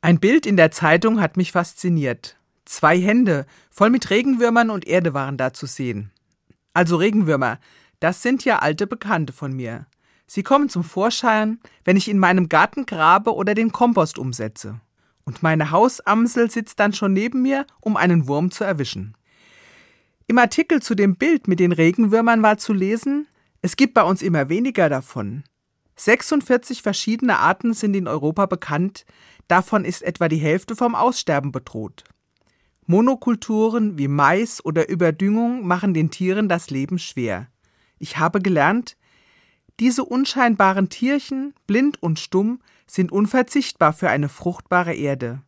Ein Bild in der Zeitung hat mich fasziniert. Zwei Hände voll mit Regenwürmern und Erde waren da zu sehen. Also Regenwürmer, das sind ja alte Bekannte von mir. Sie kommen zum Vorschein, wenn ich in meinem Garten grabe oder den Kompost umsetze. Und meine Hausamsel sitzt dann schon neben mir, um einen Wurm zu erwischen. Im Artikel zu dem Bild mit den Regenwürmern war zu lesen, es gibt bei uns immer weniger davon. 46 verschiedene Arten sind in Europa bekannt, davon ist etwa die Hälfte vom Aussterben bedroht. Monokulturen wie Mais oder Überdüngung machen den Tieren das Leben schwer. Ich habe gelernt, diese unscheinbaren Tierchen, blind und stumm, sind unverzichtbar für eine fruchtbare Erde.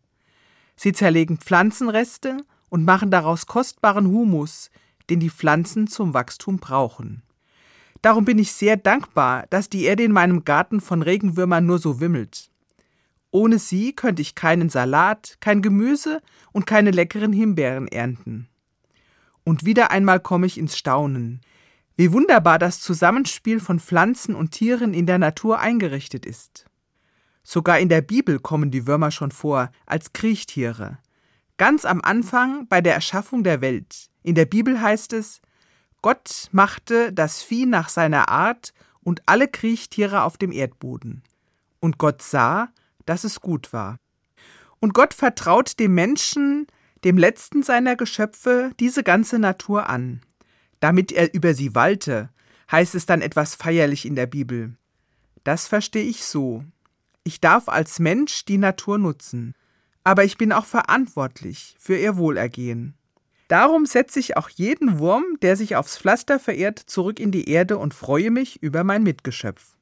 Sie zerlegen Pflanzenreste und machen daraus kostbaren Humus, den die Pflanzen zum Wachstum brauchen. Darum bin ich sehr dankbar, dass die Erde in meinem Garten von Regenwürmern nur so wimmelt. Ohne sie könnte ich keinen Salat, kein Gemüse und keine leckeren Himbeeren ernten. Und wieder einmal komme ich ins Staunen. Wie wunderbar das Zusammenspiel von Pflanzen und Tieren in der Natur eingerichtet ist. Sogar in der Bibel kommen die Würmer schon vor, als Kriechtiere. Ganz am Anfang bei der Erschaffung der Welt. In der Bibel heißt es, Gott machte das Vieh nach seiner Art und alle Kriechtiere auf dem Erdboden. Und Gott sah, dass es gut war. Und Gott vertraut dem Menschen, dem letzten seiner Geschöpfe, diese ganze Natur an. Damit er über sie walte, heißt es dann etwas feierlich in der Bibel. Das verstehe ich so. Ich darf als Mensch die Natur nutzen, aber ich bin auch verantwortlich für ihr Wohlergehen. Darum setze ich auch jeden Wurm, der sich aufs Pflaster verirrt, zurück in die Erde und freue mich über mein Mitgeschöpf.